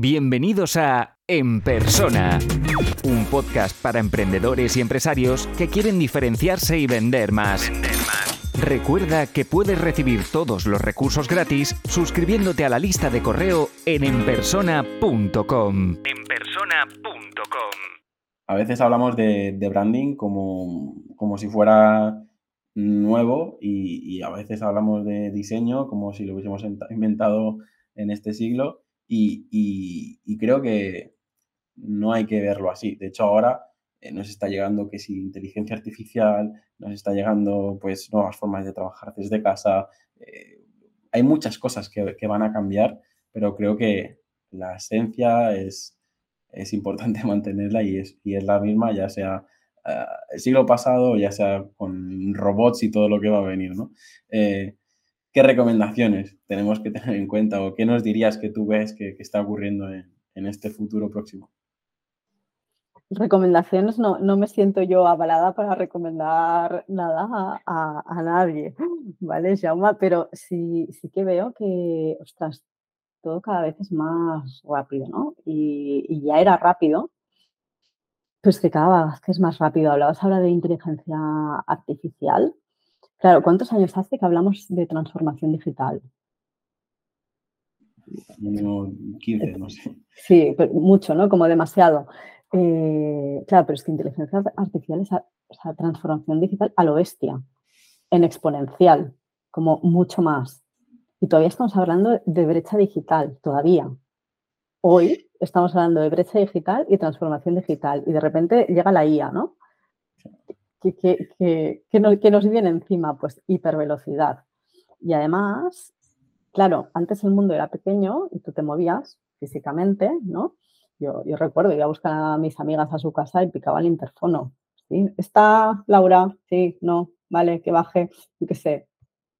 Bienvenidos a En Persona, un podcast para emprendedores y empresarios que quieren diferenciarse y vender más. Recuerda que puedes recibir todos los recursos gratis suscribiéndote a la lista de correo en enpersona.com. Enpersona.com. A veces hablamos de, branding como, como, si fuera nuevo y, y a veces hablamos de diseño como si lo hubiésemos inventado en este siglo y, creo que no hay que verlo así. De hecho, ahora eh, nos está llegando que si inteligencia artificial, nos está llegando pues nuevas formas de trabajar desde casa. Eh, hay muchas cosas que, van a cambiar, pero creo que la esencia es, es importante mantenerla y es, y es la misma, ya sea eh, el siglo pasado, ya sea con robots y todo lo que va a venir, ¿no? ¿Qué recomendaciones tenemos que tener en cuenta o qué nos dirías que tú ves que, está ocurriendo en, este futuro próximo? Recomendaciones, no, no me siento yo avalada para recomendar nada a, nadie, ¿vale, Jauma? Pero sí, sí que veo que, ostras, todo cada vez es más rápido, ¿no? Y, ya era rápido, pues que cada vez es más rápido. Hablabas ahora de inteligencia artificial, Claro, ¿cuántos años hace que hablamos de transformación digital? 15, no sé. Sí, mucho, ¿no? Como demasiado. Eh, claro, pero es que inteligencia artificial es o transformación digital a lo bestia, en exponencial, como mucho más. Y todavía estamos hablando de brecha digital, todavía. Hoy estamos hablando de brecha digital y transformación digital. Y de repente llega la IA, ¿no? Que, nos viene encima, pues hipervelocidad. Y además, claro, antes el mundo era pequeño y tú te movías físicamente, ¿no? Yo, yo recuerdo, iba a buscar a mis amigas a su casa y picaba el interfono. ¿sí? ¿Está Laura? Sí, no, vale, que baje, yo qué sé,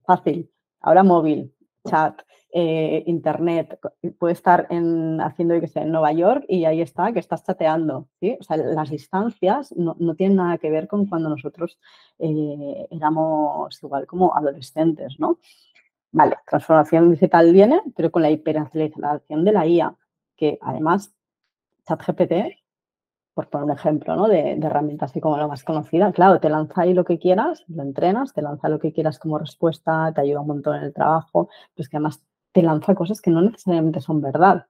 fácil. Ahora móvil, chat, eh, internet, puede estar en, haciendo, que sé, en Nueva York y ahí está, que estás chateando. ¿sí? O sea, las distancias no, tienen nada que ver con cuando nosotros eh, éramos igual como adolescentes, ¿no? Vale, transformación digital viene, pero con la hiperaceleración de la IA, que además ChatGPT, por poner un ejemplo, ¿no? De, de, herramienta así como la más conocida, claro, te lanza ahí lo que quieras, lo entrenas, te lanza lo que quieras como respuesta, te ayuda un montón en el trabajo, pues que además te lanza cosas que no necesariamente son verdad.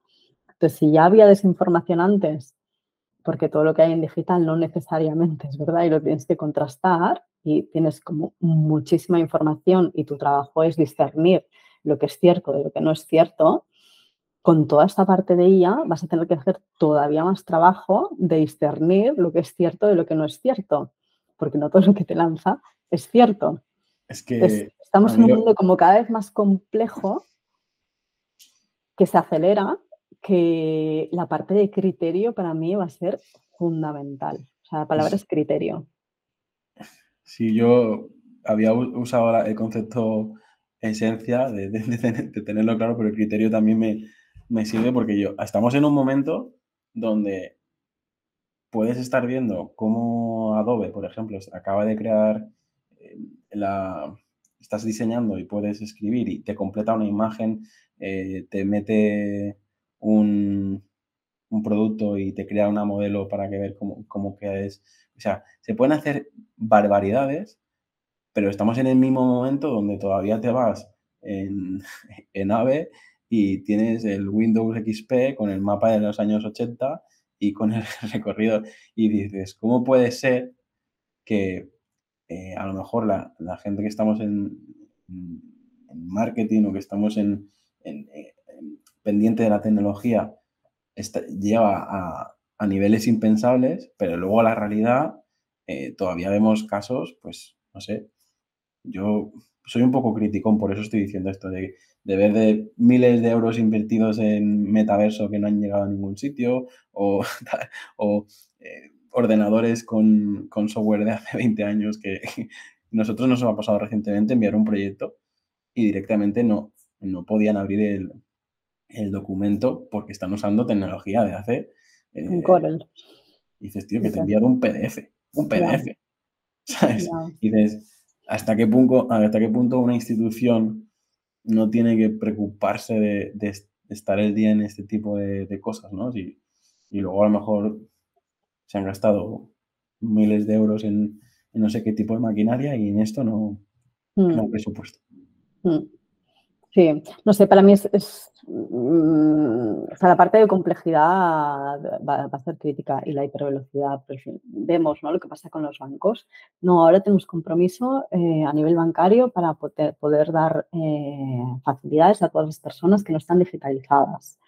Entonces, si ya había desinformación antes, porque todo lo que hay en digital no necesariamente es verdad y lo tienes que contrastar y tienes como muchísima información y tu trabajo es discernir lo que es cierto de lo que no es cierto, con toda esta parte de IA vas a tener que hacer todavía más trabajo de discernir lo que es cierto de lo que no es cierto, porque no todo lo que te lanza es cierto. Es que estamos en un mundo como cada vez más complejo que se acelera, que la parte de criterio para mí va a ser fundamental. O sea, la palabra es criterio. Sí, yo había usado el concepto esencia de, tenerlo claro, pero el criterio también me, sirve porque yo estamos en un momento donde puedes estar viendo cómo Adobe, por ejemplo, acaba de crear eh, la, estás diseñando y puedes escribir y te completa una imagen eh, te mete un, producto y te crea una modelo para que ver cómo, cómo es. O sea, se pueden hacer barbaridades, pero estamos en el mismo momento donde todavía te vas en, en AVE y tienes el Windows XP con el mapa de los años 80 y con el recorrido y dices, ¿cómo puede ser que eh, a lo mejor la, gente que estamos en, marketing o que estamos en, pendiente de la tecnología lleva a, niveles impensables, pero luego la realidad eh, todavía vemos casos, pues, no sé, yo soy un poco criticón, por eso estoy diciendo esto, de, ver de miles de euros invertidos en metaverso que no han llegado a ningún sitio, o, eh, ordenadores con, software de hace 20 años que nosotros nos ha pasado recientemente enviar un proyecto y directamente no, no podían abrir el, documento porque están usando tecnología de hace... Eh, Corel. dices, tío, que te he enviado un PDF, un PDF. ¿Sabes? Y dices, ¿hasta qué, punto, ¿hasta qué punto una institución no tiene que preocuparse de, estar el día en este tipo de, cosas, ¿no? y luego a lo mejor se han gastado miles de euros en, no sé qué tipo de maquinaria y en esto no, no hay mm. presupuesto. Mm. Sí, no sé, para mí es, mm, o sea, la parte de complejidad va, a ser crítica y la hipervelocidad, pues, vemos ¿no? lo que pasa con los bancos. No, ahora tenemos compromiso eh, a nivel bancario para poder, poder dar eh, facilidades a todas las personas que no están digitalizadas.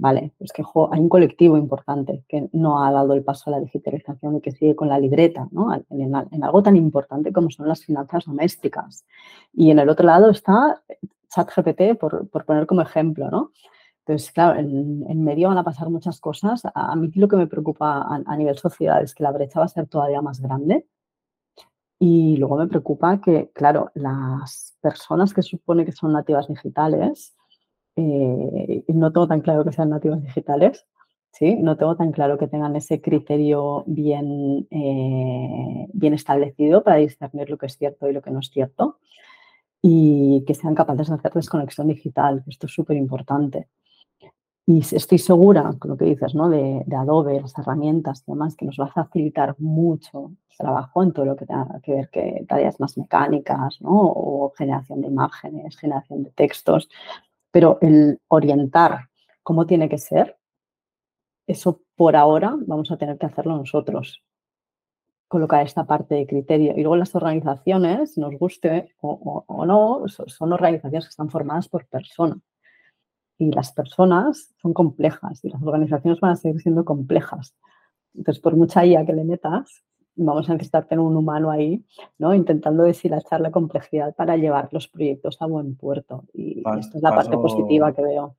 Vale, es que hay un colectivo importante que no ha dado el paso a la digitalización y que sigue con la libreta, ¿no? En, algo tan importante como son las finanzas domésticas. Y en el otro lado está ChatGPT, por, por poner como ejemplo, ¿no? Entonces, claro, en, medio van a pasar muchas cosas. A, mí lo que me preocupa a, a, nivel sociedad es que la brecha va a ser todavía más grande. Y luego me preocupa que, claro, las personas que supone que son nativas digitales, eh, no tengo tan claro que sean nativos digitales, ¿sí? no tengo tan claro que tengan ese criterio bien, eh, bien establecido para discernir lo que es cierto y lo que no es cierto y que sean capaces de hacer desconexión digital, esto es súper importante. Y estoy segura, con lo que dices, ¿no? de, Adobe, las herramientas y demás, que nos va a facilitar mucho el trabajo en todo lo que tenga que ver con tareas más mecánicas, ¿no? o generación de imágenes, generación de textos, pero el orientar cómo tiene que ser, eso por ahora vamos a tener que hacerlo nosotros. Colocar esta parte de criterio. Y luego las organizaciones, nos guste o, no, son organizaciones que están formadas por personas. Y las personas son complejas y las organizaciones van a seguir siendo complejas. Entonces, por mucha IA que le metas, vamos a necesitar tener un humano ahí, ¿no? Intentando deshilachar la complejidad para llevar los proyectos a buen puerto. Y esta es la parte positiva que veo.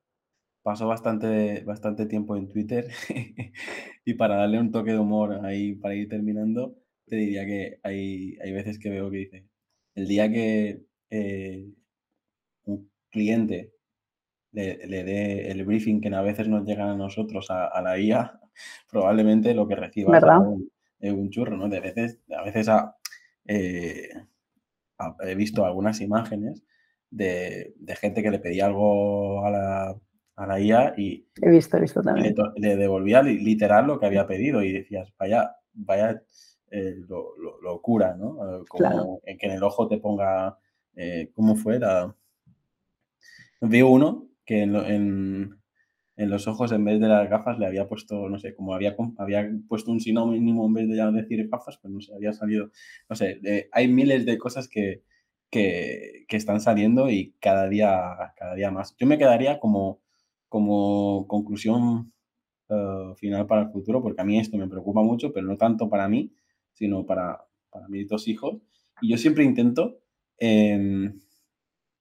Paso bastante, bastante tiempo en Twitter y para darle un toque de humor ahí, para ir terminando, te diría que hay, hay veces que veo que dice, el día que eh, un cliente le, dé el briefing que a veces nos llega a nosotros a, la IA, probablemente lo que reciba ¿verdad? un churro, ¿no? De veces, a veces eh, he visto algunas imágenes de, gente que le pedía algo a la, a la IA y he visto, he visto también. Le, devolvía literal lo que había pedido y decías, vaya, vaya eh, lo, locura, ¿no? Eh, como en que en el ojo te ponga, ¿cómo fue? La... Vi uno que en, en los ojos en vez de las gafas le había puesto, no sé, como había, había puesto un sinónimo en vez de ya decir gafas, pues no sé, había salido, no sé, hay miles de cosas que, que, están saliendo y cada día, cada día más. Yo me quedaría como, como conclusión eh, final para el futuro, porque a mí esto me preocupa mucho, pero no tanto para mí, sino para, para mis dos hijos. Y yo siempre intento, em,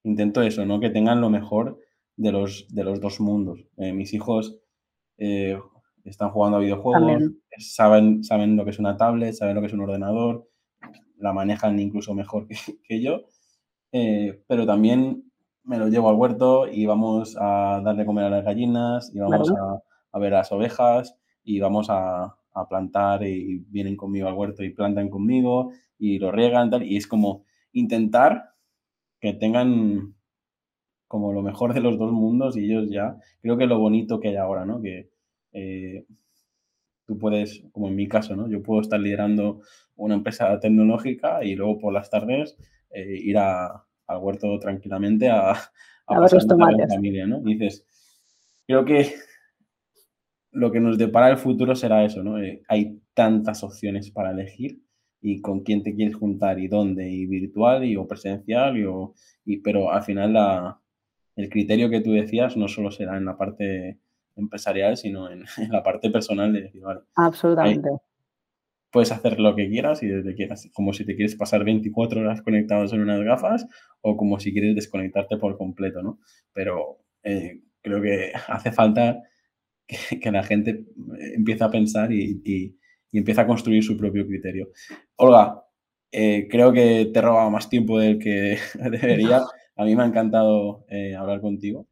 intento eso, ¿no? Que tengan lo mejor de los, de los dos mundos. Eh, mis hijos eh, están jugando a videojuegos, saben, saben lo que es una tablet, saben lo que es un ordenador, la manejan incluso mejor que, yo, eh, pero también me lo llevo al huerto y vamos a darle comer a las gallinas y vamos a, a, ver las ovejas y vamos a, a, plantar y vienen conmigo al huerto y plantan conmigo y lo riegan tal, y es como intentar que tengan como lo mejor de los dos mundos y ellos ya, creo que lo bonito que hay ahora, ¿no? Que eh, tú puedes, como en mi caso, ¿no? Yo puedo estar liderando una empresa tecnológica y luego por las tardes eh, ir a, al huerto tranquilamente a, a, ver los tomates. familia, ¿no? dices, creo que lo que nos depara el futuro será eso, ¿no? Eh, hay tantas opciones para elegir y con quién te quieres juntar y dónde, y virtual y o presencial, y, y pero al final la, el criterio que tú decías no solo será en la parte empresarial, sino en, la parte personal de decir, vale. Absolutamente. puedes hacer lo que quieras y desde quieras, como si te quieres pasar 24 horas conectados en unas gafas o como si quieres desconectarte por completo, ¿no? Pero eh, creo que hace falta que, la gente empiece a pensar y, y, empiece a construir su propio criterio. Olga, eh, creo que te he robado más tiempo del que debería. A mí me ha encantado eh, hablar contigo.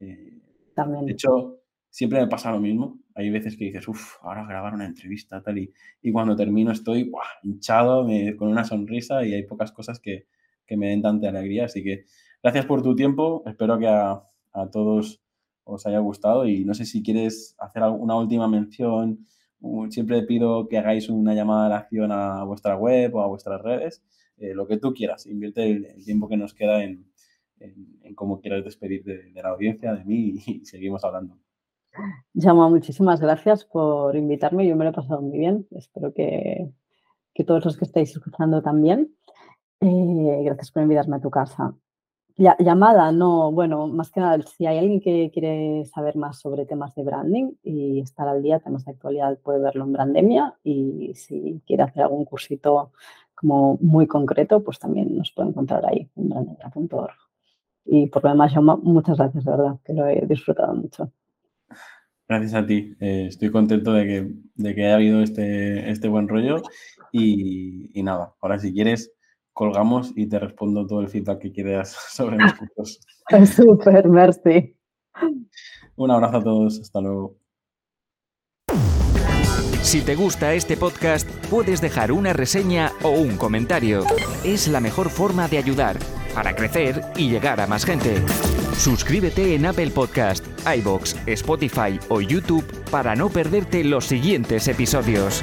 Eh, También. De hecho, siempre me pasa lo mismo. Hay veces que dices, uff, ahora grabar una entrevista, tal, y, y cuando termino estoy hinchado, con una sonrisa y hay pocas cosas que, que, me den tanta alegría. Así que gracias por tu tiempo. Espero que a, a todos os haya gustado y no sé si quieres hacer una última mención. Siempre pido que hagáis una llamada de acción a vuestra web o a vuestras redes, eh, lo que tú quieras. Invierte el, tiempo que nos queda en, en, cómo quieras despedir de, la audiencia, de mí y, seguimos hablando. Llama, muchísimas gracias por invitarme. Yo me lo he pasado muy bien. Espero que, que todos los que estáis escuchando también. Eh, gracias por invitarme a tu casa llamada, no, bueno, más que nada, si hay alguien que quiere saber más sobre temas de branding y estar al día, temas de actualidad, puede verlo en Brandemia y si quiere hacer algún cursito como muy concreto, pues también nos puede encontrar ahí en brandemia.org. Y por lo demás, muchas gracias, de verdad, que lo he disfrutado mucho. Gracias a ti. Eh, estoy contento de que, de que haya habido este, este buen rollo. Y, y nada, ahora si quieres, colgamos y te respondo todo el feedback que quieras sobre mis cursos. Súper, merci. Un abrazo a todos, hasta luego. Si te gusta este podcast, puedes dejar una reseña o un comentario. Es la mejor forma de ayudar para crecer y llegar a más gente. Suscríbete en Apple Podcast, iBox, Spotify o YouTube para no perderte los siguientes episodios.